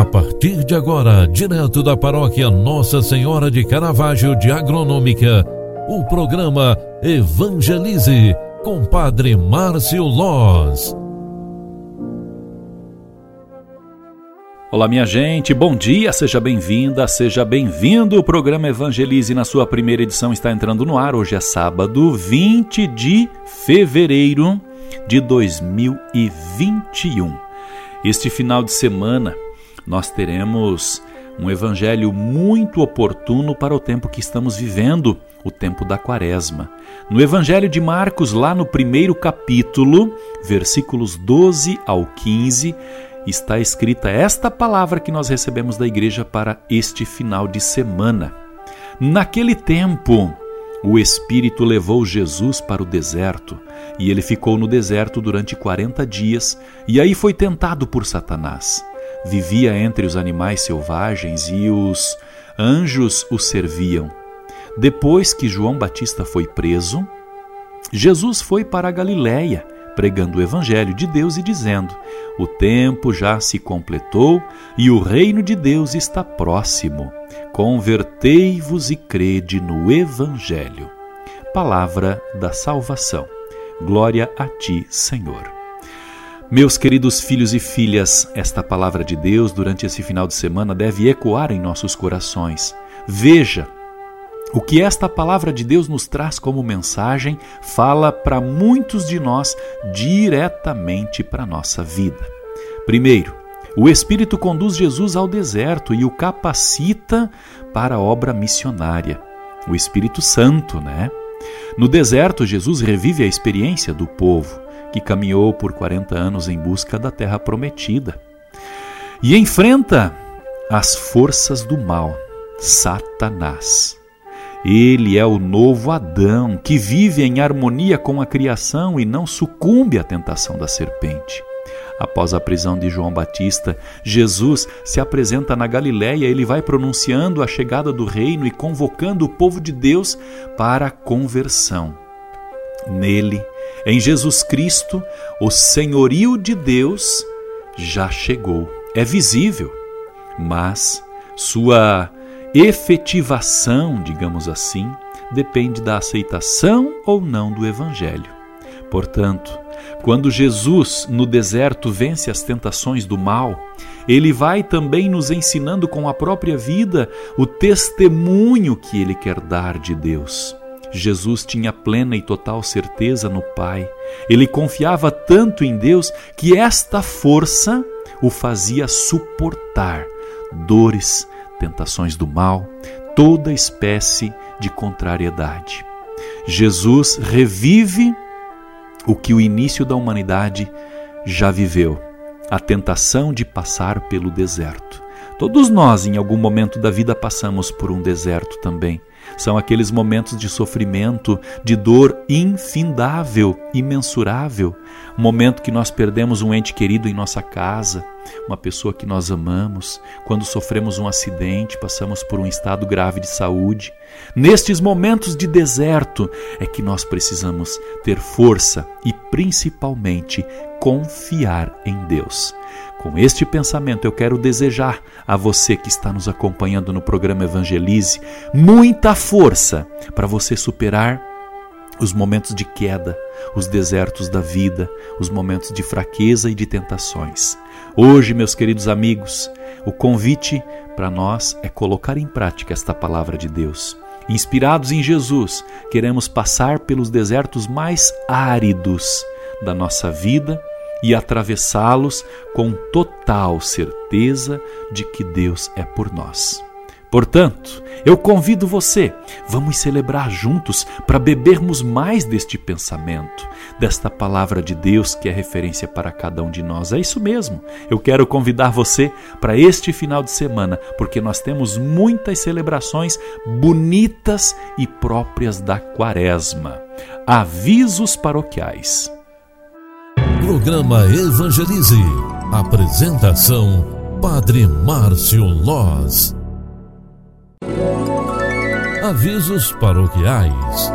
A partir de agora, direto da paróquia Nossa Senhora de Caravaggio de Agronômica, o programa Evangelize com Padre Márcio Loz. Olá, minha gente, bom dia, seja bem-vinda, seja bem-vindo. O programa Evangelize, na sua primeira edição, está entrando no ar. Hoje é sábado, 20 de fevereiro de 2021. Este final de semana, nós teremos um evangelho muito oportuno para o tempo que estamos vivendo, o tempo da Quaresma. No Evangelho de Marcos, lá no primeiro capítulo, versículos 12 ao 15, está escrita esta palavra que nós recebemos da igreja para este final de semana. Naquele tempo, o Espírito levou Jesus para o deserto, e ele ficou no deserto durante quarenta dias, e aí foi tentado por Satanás. Vivia entre os animais selvagens e os anjos o serviam. Depois que João Batista foi preso, Jesus foi para a Galiléia pregando o Evangelho de Deus e dizendo: O tempo já se completou e o reino de Deus está próximo. Convertei-vos e crede no Evangelho. Palavra da salvação. Glória a ti, Senhor. Meus queridos filhos e filhas, esta palavra de Deus durante esse final de semana deve ecoar em nossos corações. Veja, o que esta palavra de Deus nos traz como mensagem fala para muitos de nós diretamente para a nossa vida. Primeiro, o Espírito conduz Jesus ao deserto e o capacita para a obra missionária. O Espírito Santo, né? No deserto, Jesus revive a experiência do povo que caminhou por 40 anos em busca da terra prometida e enfrenta as forças do mal, Satanás. Ele é o novo Adão que vive em harmonia com a criação e não sucumbe à tentação da serpente. Após a prisão de João Batista, Jesus se apresenta na Galiléia, ele vai pronunciando a chegada do reino e convocando o povo de Deus para a conversão. Nele, em Jesus Cristo, o senhorio de Deus já chegou. É visível, mas sua efetivação, digamos assim, depende da aceitação ou não do Evangelho. Portanto, quando Jesus no deserto vence as tentações do mal, ele vai também nos ensinando com a própria vida o testemunho que ele quer dar de Deus. Jesus tinha plena e total certeza no Pai. Ele confiava tanto em Deus que esta força o fazia suportar dores, tentações do mal, toda espécie de contrariedade. Jesus revive o que o início da humanidade já viveu, a tentação de passar pelo deserto. Todos nós, em algum momento da vida, passamos por um deserto também. São aqueles momentos de sofrimento, de dor infindável, imensurável. Momento que nós perdemos um ente querido em nossa casa, uma pessoa que nós amamos, quando sofremos um acidente, passamos por um estado grave de saúde. Nestes momentos de deserto é que nós precisamos ter força e, principalmente, confiar em Deus. Com este pensamento, eu quero desejar a você que está nos acompanhando no programa Evangelize muita força para você superar os momentos de queda, os desertos da vida, os momentos de fraqueza e de tentações. Hoje, meus queridos amigos, o convite para nós é colocar em prática esta palavra de Deus. Inspirados em Jesus, queremos passar pelos desertos mais áridos da nossa vida e atravessá-los com total certeza de que Deus é por nós. Portanto, eu convido você, vamos celebrar juntos para bebermos mais deste pensamento, desta palavra de Deus que é referência para cada um de nós. É isso mesmo. Eu quero convidar você para este final de semana, porque nós temos muitas celebrações bonitas e próprias da Quaresma. Avisos paroquiais. Programa Evangelize. Apresentação: Padre Márcio Loz. Avisos paroquiais.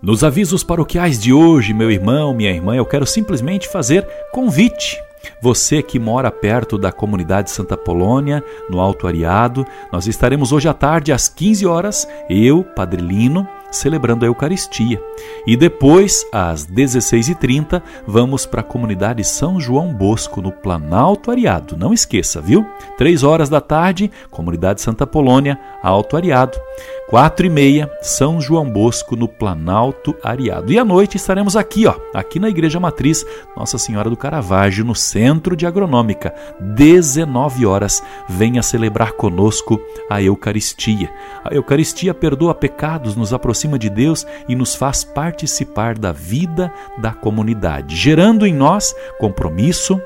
Nos avisos paroquiais de hoje, meu irmão, minha irmã, eu quero simplesmente fazer convite. Você que mora perto da comunidade Santa Polônia, no Alto Ariado, nós estaremos hoje à tarde às 15 horas, eu, Padre Lino, celebrando a Eucaristia. E depois, às 16h30, vamos para a comunidade São João Bosco, no Planalto Ariado. Não esqueça, viu? Três horas da tarde, comunidade Santa Polônia, Alto Ariado. Quatro e meia, São João Bosco, no Planalto Ariado. E à noite estaremos aqui, ó, aqui na Igreja Matriz Nossa Senhora do Caravaggio, no Centro de Agronômica. 19 horas, venha celebrar conosco a Eucaristia. A Eucaristia perdoa pecados, nos aproxima de Deus e nos faz participar da vida da comunidade, gerando em nós compromisso,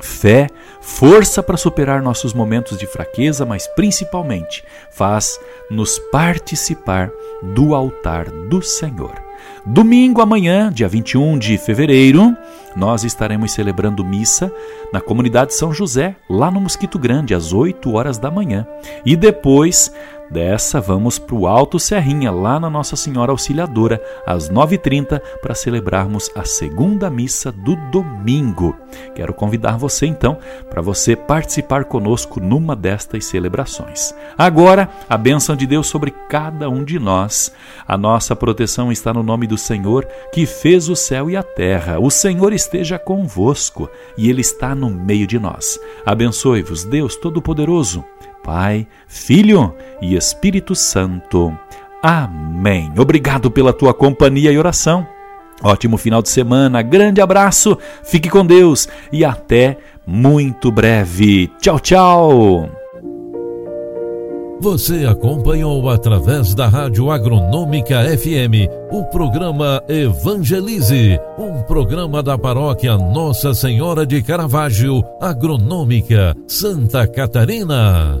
fé, força para superar nossos momentos de fraqueza, mas principalmente faz-nos participar do altar do Senhor. Domingo amanhã, dia 21 de fevereiro, nós estaremos celebrando missa na comunidade São José, lá no Mosquito Grande, às 8 horas da manhã. E depois Dessa, vamos para o Alto Serrinha, lá na Nossa Senhora Auxiliadora, às 9h30, para celebrarmos a segunda missa do domingo. Quero convidar você, então, para você participar conosco numa destas celebrações. Agora, a bênção de Deus sobre cada um de nós. A nossa proteção está no nome do Senhor, que fez o céu e a terra. O Senhor esteja convosco e Ele está no meio de nós. Abençoe-vos, Deus Todo-Poderoso. Pai, Filho e Espírito Santo. Amém. Obrigado pela tua companhia e oração. Ótimo final de semana, grande abraço, fique com Deus e até muito breve. Tchau, tchau. Você acompanhou através da Rádio Agronômica FM o programa Evangelize, um programa da paróquia Nossa Senhora de Caravaggio, Agronômica, Santa Catarina.